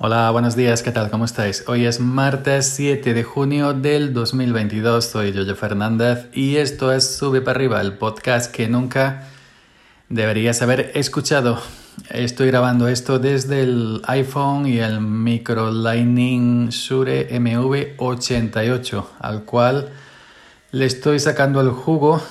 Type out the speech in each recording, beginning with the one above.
Hola, buenos días, ¿qué tal? ¿Cómo estáis? Hoy es martes 7 de junio del 2022, soy Yoyo Fernández y esto es Sube para arriba, el podcast que nunca deberías haber escuchado. Estoy grabando esto desde el iPhone y el Micro Lightning Shure MV88, al cual le estoy sacando el jugo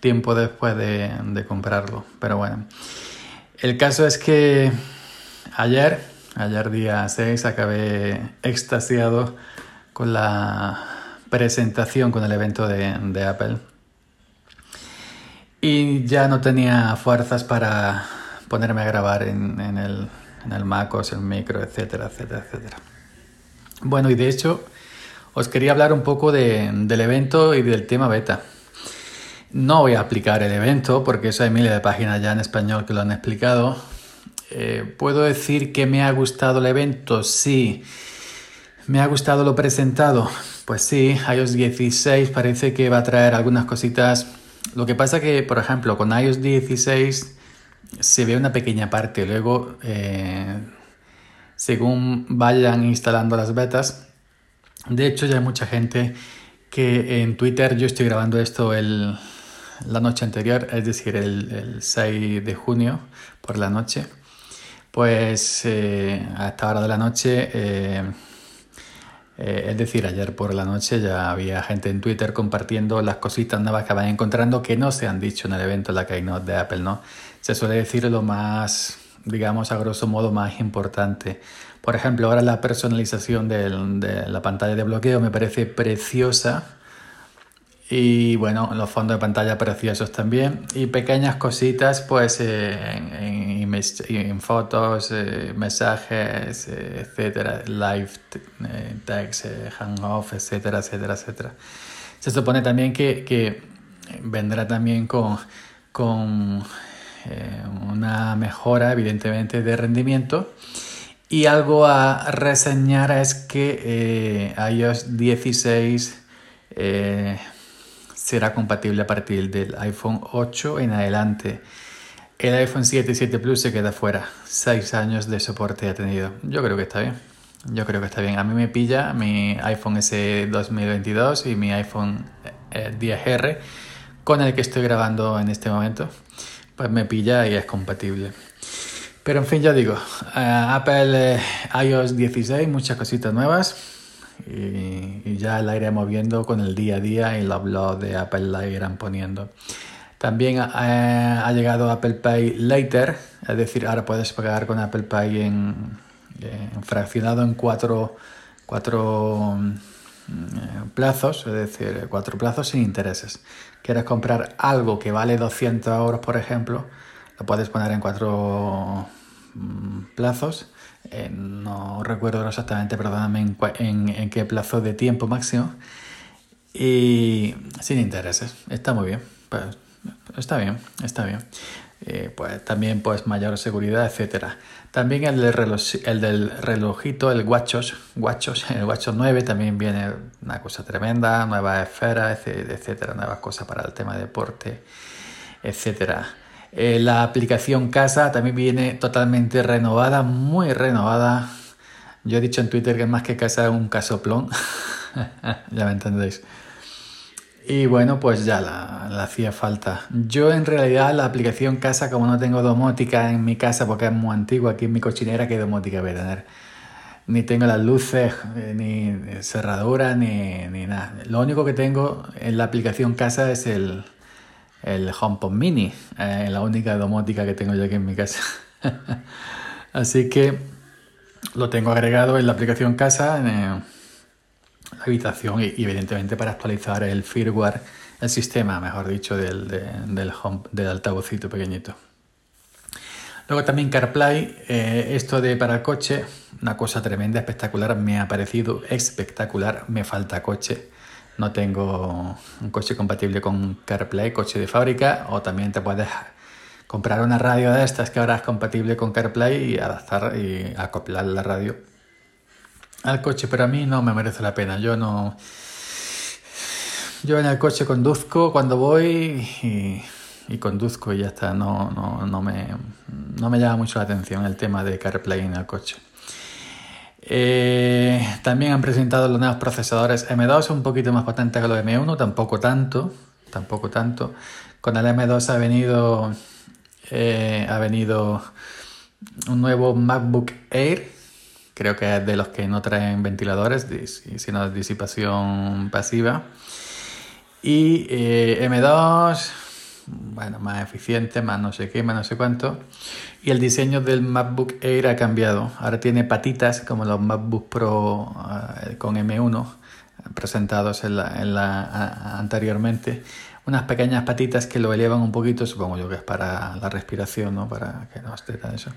tiempo después de, de comprarlo. Pero bueno, el caso es que ayer Ayer día 6 acabé extasiado con la presentación, con el evento de, Apple. Y ya no tenía fuerzas para ponerme a grabar en, el, en el MacOS, el micro, etcétera, etcétera, etcétera. Bueno, y de hecho os quería hablar un poco del evento y del tema beta. No voy a aplicar el evento porque eso hay miles de páginas ya en español que lo han explicado, eh, ¿Puedo decir que me ha gustado el evento? Sí. ¿Me ha gustado lo presentado? Pues sí, iOS 16 parece que va a traer algunas cositas. Lo que pasa que, por ejemplo, con iOS 16 se ve una pequeña parte. Luego, eh, según vayan instalando las betas, de hecho ya hay mucha gente que en Twitter, yo estoy grabando esto el, la noche anterior, es decir, el, el 6 de junio por la noche pues eh, a esta hora de la noche, eh, eh, es decir, ayer por la noche ya había gente en Twitter compartiendo las cositas nuevas que van encontrando que no se han dicho en el evento, la Keynote de Apple, ¿no? Se suele decir lo más, digamos, a grosso modo, más importante. Por ejemplo, ahora la personalización de la pantalla de bloqueo me parece preciosa y bueno, los fondos de pantalla preciosos también. Y pequeñas cositas, pues eh, en, en, fotos, eh, mensajes, eh, etcétera, live text, hangoff, etcétera, etcétera, etcétera. Se supone también que, que vendrá también con, con una mejora, evidentemente, de rendimiento. Y algo a reseñar es que iOS 16 será compatible a partir del iPhone 8 en adelante. El iPhone 7 y 7 Plus se queda fuera. 6 años de soporte ha tenido. Yo creo que está bien. Yo creo que está bien. A mí me pilla mi iPhone S 2022 y mi iPhone 10R eh, con el que estoy grabando en este momento. Pues me pilla y es compatible. Pero en fin, ya digo, eh, Apple eh, iOS 16, muchas cositas nuevas y, ya la iremos viendo con el día a día y los blogs de Apple la irán poniendo. También ha, llegado Apple Pay Later, es decir, ahora puedes pagar con Apple Pay en, fraccionado en cuatro, cuatro mm, plazos, es decir, cuatro plazos sin intereses. Quieres comprar algo que vale 200 euros, por ejemplo, lo puedes poner en cuatro mm, plazos eh, no recuerdo exactamente, perdóname, en, qué plazo de tiempo máximo. Y sin intereses. Está muy bien. Pues, está bien, está bien. Eh, pues también pues mayor seguridad, etcétera. También el, el del relojito, el Watchos, Watchos, el Watchos 9 también viene una cosa tremenda, nueva esfera, etcétera, nuevas cosas para el tema de deporte, etcétera. Eh, la aplicación casa también viene totalmente renovada, muy renovada. Yo he dicho en Twitter que más que casa un casoplón. ya me entendéis. Y bueno, pues ya la, hacía falta. Yo en realidad la aplicación casa, como no tengo domótica en mi casa porque es muy antigua aquí en mi cochinera, ¿qué domótica voy a tener? Ni tengo las luces, eh, ni cerradura, ni, ni nada. Lo único que tengo en la aplicación casa es el, el HomePod Mini, eh, la única domótica que tengo yo aquí en mi casa. Así que lo tengo agregado en la aplicación casa, en eh, la habitación y, evidentemente para actualizar el firmware, el sistema, mejor dicho, del, del, home, del altavocito pequeñito. Luego también CarPlay, eh, esto de para coche, una cosa tremenda, espectacular, me ha parecido espectacular, me falta coche no tengo un coche compatible con CarPlay, coche de fábrica, o también te puedes comprar una radio de estas que ahora es compatible con CarPlay y adaptar y acoplar la radio al coche, pero a mí no me merece la pena. Yo no. Yo en el coche conduzco cuando voy y, conduzco y ya está. No, no, no, me, no me llama mucho la atención el tema de CarPlay en el coche. Eh, también han presentado los nuevos procesadores M2, un poquito más potentes que los M1, tampoco tanto, tampoco tanto. Con el M2 ha venido, eh, ha venido un nuevo MacBook Air, creo que es de los que no traen ventiladores, sino disipación pasiva. Y eh, M2, bueno, más eficiente, más no sé qué, más no sé cuánto. Y el diseño del MacBook Air ha cambiado. Ahora tiene patitas como los MacBook Pro eh, con M1 presentados en la, anteriormente. Unas pequeñas patitas que lo elevan un poquito, supongo yo que es para la respiración, ¿no? Para que no esté tan eso.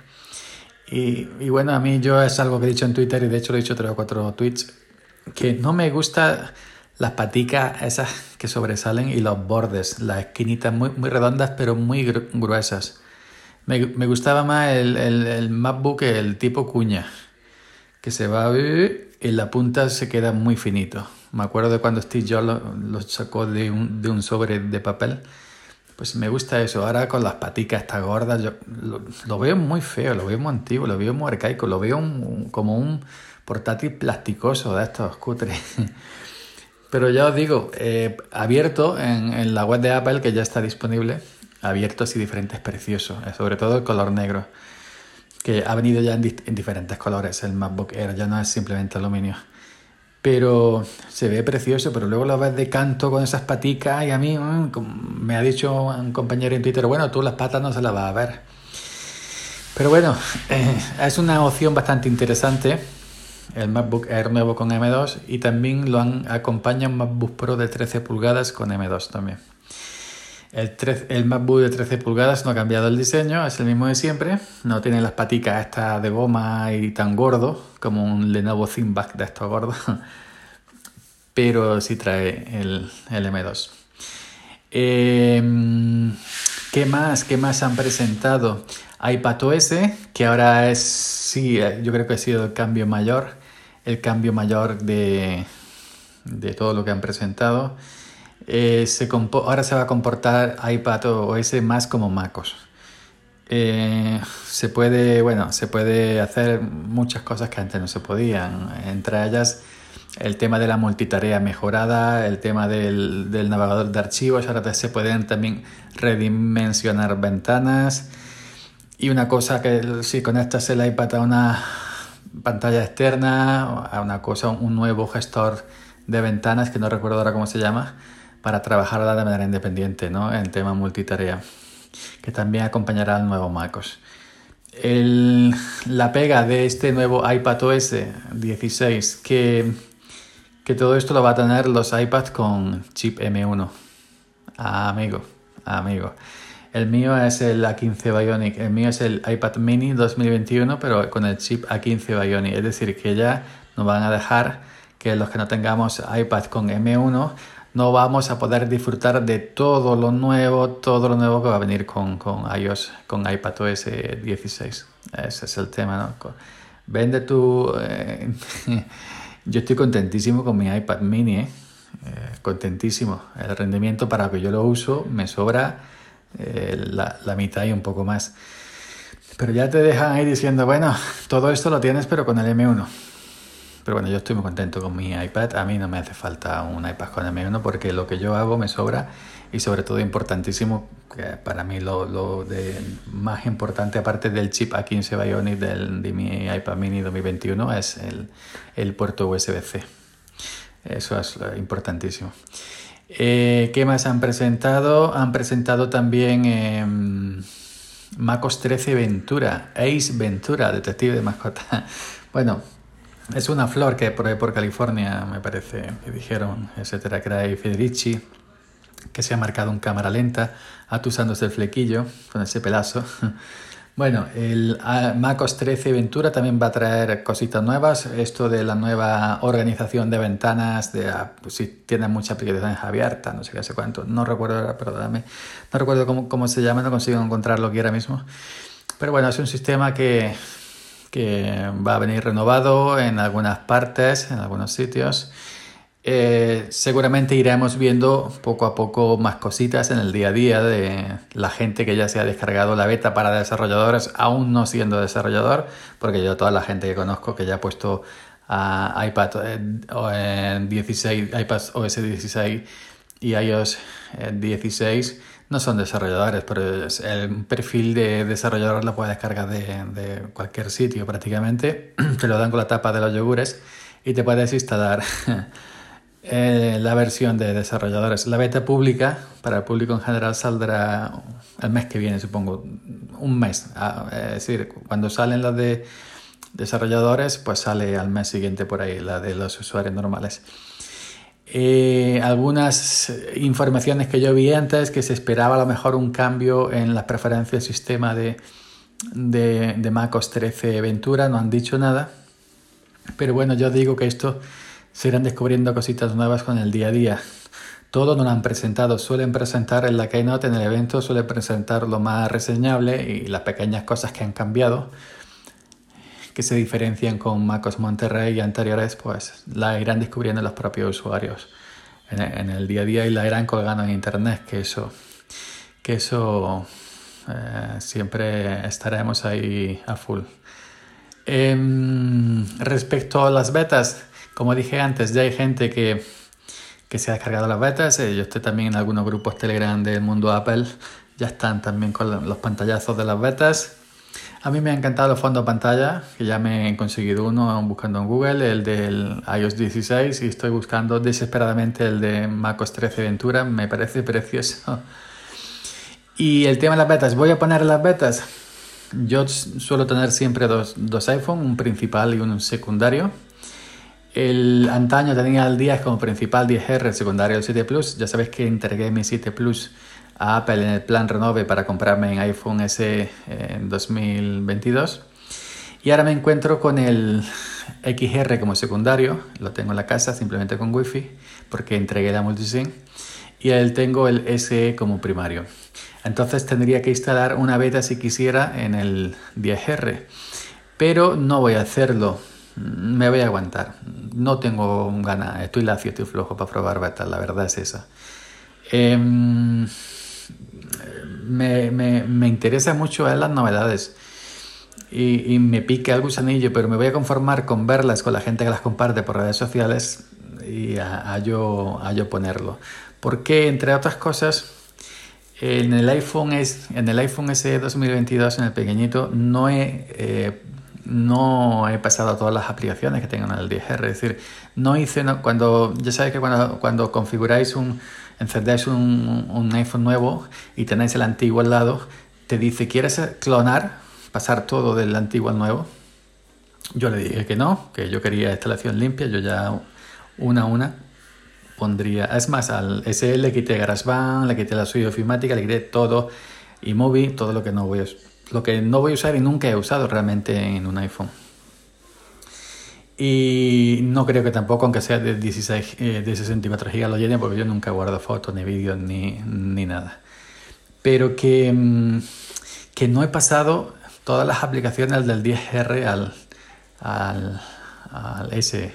Y, y bueno, a mí yo es algo que he dicho en Twitter y de hecho lo he dicho tres o cuatro tweets, que no me gusta las paticas esas que sobresalen y los bordes, las esquinitas muy, muy redondas pero muy gruesas. Me, me gustaba más el, el, el, MacBook, el tipo cuña, que se va y la punta se queda muy finito. Me acuerdo de cuando Steve Jobs lo, sacó de un, de un, sobre de papel. Pues me gusta eso. Ahora con las paticas estas gordas, yo lo, lo, veo muy feo, lo veo muy antiguo, lo veo muy arcaico, lo veo un, como un portátil plasticoso de estos cutres. Pero ya os digo, eh, abierto en, la web de Apple, que ya está disponible, abiertos y diferentes preciosos, eh, sobre todo el color negro, que ha venido ya en, diferentes colores el MacBook Air, ya no es simplemente aluminio. Pero se ve precioso, pero luego lo ves de canto con esas paticas y a mí mmm, me ha dicho un compañero en Twitter, bueno, tú las patas no se las vas a ver. Pero bueno, eh, es una opción bastante interesante el MacBook Air nuevo con M2 y también lo han, acompaña un MacBook Pro de 13 pulgadas con M2 también. El, 13, el, MacBook de 13 pulgadas no ha cambiado el diseño, es el mismo de siempre. No tiene las paticas estas de goma y tan gordo como un Lenovo ThinkPad de estos gordos, pero sí trae el, el M2. Eh, ¿Qué más? ¿Qué más han presentado? iPadOS, que ahora es, sí, yo creo que ha sido el cambio mayor el cambio mayor de, de todo lo que han presentado. Eh, ahora se va a comportar iPad OS más como MacOS. Eh, se puede, bueno, se puede hacer muchas cosas que antes no se podían. Entre ellas el tema de la multitarea mejorada, el tema del, del navegador de archivos, ahora se pueden también redimensionar ventanas. Y una cosa que si conectas el iPad a una pantalla externa, a una cosa, un nuevo gestor de ventanas que no recuerdo ahora cómo se llama, para trabajar de manera independiente ¿no? en tema multitarea, que también acompañará al nuevo MacOS. El, la pega de este nuevo iPad OS 16, que, que todo esto lo va a tener los iPads con chip M1. Ah, amigo, amigo. El mío es el A15 Bionic, el mío es el iPad mini 2021, pero con el chip A15 Bionic. Es decir, que ya nos van a dejar que los que no tengamos iPad con M1 no vamos a poder disfrutar de todo lo nuevo, todo lo nuevo que va a venir con, con iOS, con iPadOS 16. Ese es el tema, ¿no? Vende tu... Eh, yo estoy contentísimo con mi iPad mini, ¿eh? Eh, contentísimo. El rendimiento para que yo lo uso me sobra eh, la, la, mitad y un poco más. Pero ya te dejan ahí diciendo, bueno, todo esto lo tienes pero con el M1. Pero bueno, yo estoy muy contento con mi iPad. A mí no me hace falta un iPad con M1 porque lo que yo hago me sobra y sobre todo importantísimo, que para mí lo, lo de más importante aparte del chip A15 Bionic del, de mi iPad mini 2021 es el, el puerto USB-C. Eso es importantísimo. Eh, ¿Qué más han presentado? Han presentado también eh, MacOS 13 Ventura, Ace Ventura, detective de mascota. bueno, es una flor que por, por California, me parece, que dijeron, etcétera, era Federici, que se ha marcado en cámara lenta, atusándose el flequillo con ese pelazo. Bueno, el MacOS 13 Ventura también va a traer cositas nuevas. Esto de la nueva organización de ventanas, de ah, pues si tiene muchas aplicaciones abiertas, no sé qué sé cuánto. No recuerdo, perdóname, no recuerdo cómo, cómo se llama, no consigo encontrarlo aquí ahora mismo. Pero bueno, es un sistema que, que va a venir renovado en algunas partes, en algunos sitios. Eh, seguramente iremos viendo poco a poco más cositas en el día a día de la gente que ya se ha descargado la beta para desarrolladores, aún no siendo desarrollador, porque yo toda la gente que conozco que ya ha puesto a iPad eh, 16, iPad OS 16 y iOS 16 eh, no son desarrolladores, pero el perfil de desarrollador lo puedes descargar de, de cualquier sitio prácticamente, te lo dan con la tapa de los yogures y te puedes instalar eh, la versión de desarrolladores. La beta pública para el público en general saldrá el mes que viene, supongo, un mes. Ah, es decir, cuando salen las de desarrolladores, pues sale al mes siguiente por ahí la de los usuarios normales. Eh, algunas informaciones que yo vi antes que se esperaba a lo mejor un cambio en las preferencias del sistema de, de, de MacOS 13 Ventura, no han dicho nada. Pero bueno, yo digo que esto se irán descubriendo cositas nuevas con el día a día. Todo no lo han presentado, suelen presentar en la Keynote, en el evento, suelen presentar lo más reseñable y las pequeñas cosas que han cambiado, que se diferencian con MacOS Monterrey y anteriores, pues la irán descubriendo los propios usuarios en, el día a día y la irán colgando en internet, que eso, que eso eh, siempre estaremos ahí a full. Em, respecto a las betas, como dije antes, ya hay gente que, se ha descargado las betas. Eh, yo estoy también en algunos grupos Telegram del mundo Apple. Ya están también con los pantallazos de las betas. A mí me ha encantado los fondos de pantalla, que ya me he conseguido uno buscando en Google, el del iOS 16, y estoy buscando desesperadamente el de MacOS 13 Ventura. Me parece precioso. Y el tema de las betas, voy a poner las betas. Yo suelo tener siempre dos, dos iPhone, un principal y un secundario. El antaño tenía el 10 como principal 10R, el secundario el 7 Plus. Ya sabéis que entregué mi 7 Plus a Apple en el plan Renove para comprarme en iPhone S en 2022. Y ahora me encuentro con el XR como secundario, lo tengo en la casa simplemente con Wi-Fi porque entregué la multisim y él tengo el SE como primario. Entonces tendría que instalar una beta si quisiera en el 10R, pero no voy a hacerlo me voy a aguantar. No tengo ganas, estoy lacio, estoy flojo para probar beta, la verdad es esa. Em, me, me, me, interesa mucho ver las novedades y, y, me pique el gusanillo, pero me voy a conformar con verlas con la gente que las comparte por redes sociales y a, yo, a yo ponerlo. Porque, entre otras cosas, en el iPhone, es, en el iPhone SE 2022, en el pequeñito, no he eh, no he pasado a todas las aplicaciones que tengan el 10R. Es decir, no hice, cuando, ya sabéis que cuando, cuando configuráis un, encendéis un, iPhone nuevo y tenéis el antiguo al lado, te dice, ¿quieres clonar? Pasar todo del antiguo al nuevo. Yo le dije que no, que yo quería instalación limpia, yo ya una a una pondría, es más, al SL le quité GarageBand, le quité la suite ofimática, le quité todo, y móvil, todo lo que no voy a lo que no voy a usar y nunca he usado realmente en un iPhone. Y no creo que tampoco, aunque sea de, 16, eh, de 64 GB, lo llene porque yo nunca guardo fotos, ni vídeos, ni, ni nada. Pero que, mm, que no he pasado todas las aplicaciones del 10R al, al, al S.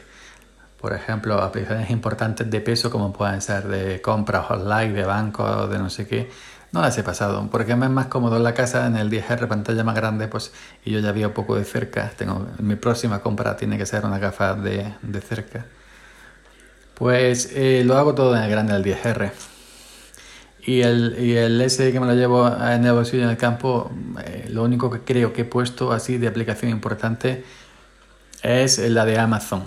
Por ejemplo, aplicaciones importantes de peso como pueden ser de compras online, de banco, de no sé qué no las he pasado, porque me es más cómodo en la casa, en el 10R pantalla más grande, pues, y yo ya un poco de cerca. Tengo, mi próxima compra tiene que ser una gafa de, de cerca. Pues eh, lo hago todo en el grande del 10R. Y el, y el S que me lo llevo en el bolsillo en el campo, eh, lo único que creo que he puesto así de aplicación importante es la de Amazon.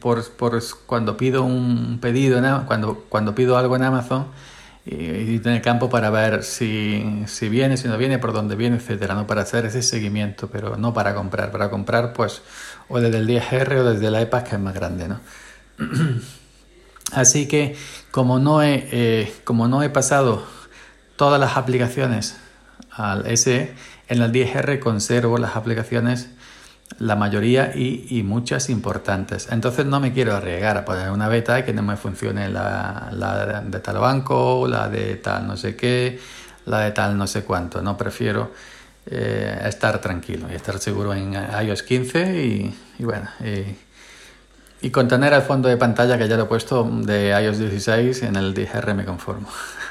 Por, por cuando pido un pedido, cuando, cuando pido algo en Amazon, y, tener campo para ver si, si, viene, si no viene, por dónde viene, etcétera, ¿no? Para hacer ese seguimiento, pero no para comprar. Para comprar, pues, o desde el 10R o desde la iPad, que es más grande, ¿no? Así que, como no he, eh, como no he pasado todas las aplicaciones al SE, en el 10R conservo las aplicaciones la mayoría y, y, muchas importantes. Entonces no me quiero arriesgar a poner una beta y que no me funcione la, la, de tal banco, la de tal no sé qué, la de tal no sé cuánto. No prefiero eh, estar tranquilo y estar seguro en iOS 15 y, y bueno, Y con tener el fondo de pantalla que ya lo he puesto de iOS 16 en el DR me conformo.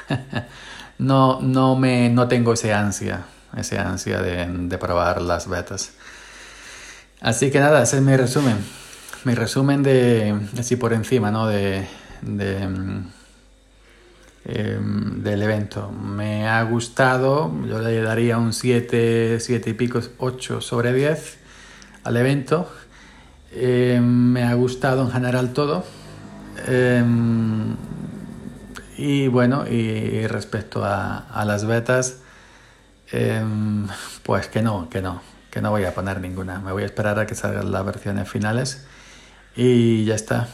no, no, me, no tengo ese ansia, ese ansia de, de probar las betas. Así que nada, ese es mi resumen. Mi resumen de, así por encima, ¿no? De, de, em, del evento. Me ha gustado, yo le daría un 7, 7 y pico, 8 sobre 10 al evento. Em, me ha gustado en general todo. Em, y bueno, y respecto a, a las betas, pues que no, que no que no voy a poner ninguna. Me voy a esperar a que salgan las versiones finales y ya está.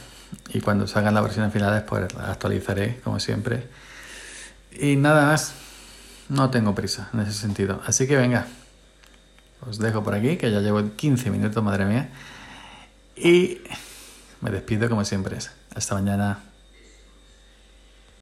Y cuando salgan las versiones finales, pues actualizaré, como siempre. Y nada más, no tengo prisa en ese sentido. Así que venga, os dejo por aquí, que ya llevo 15 minutos, madre mía. Y me despido como siempre. Hasta mañana.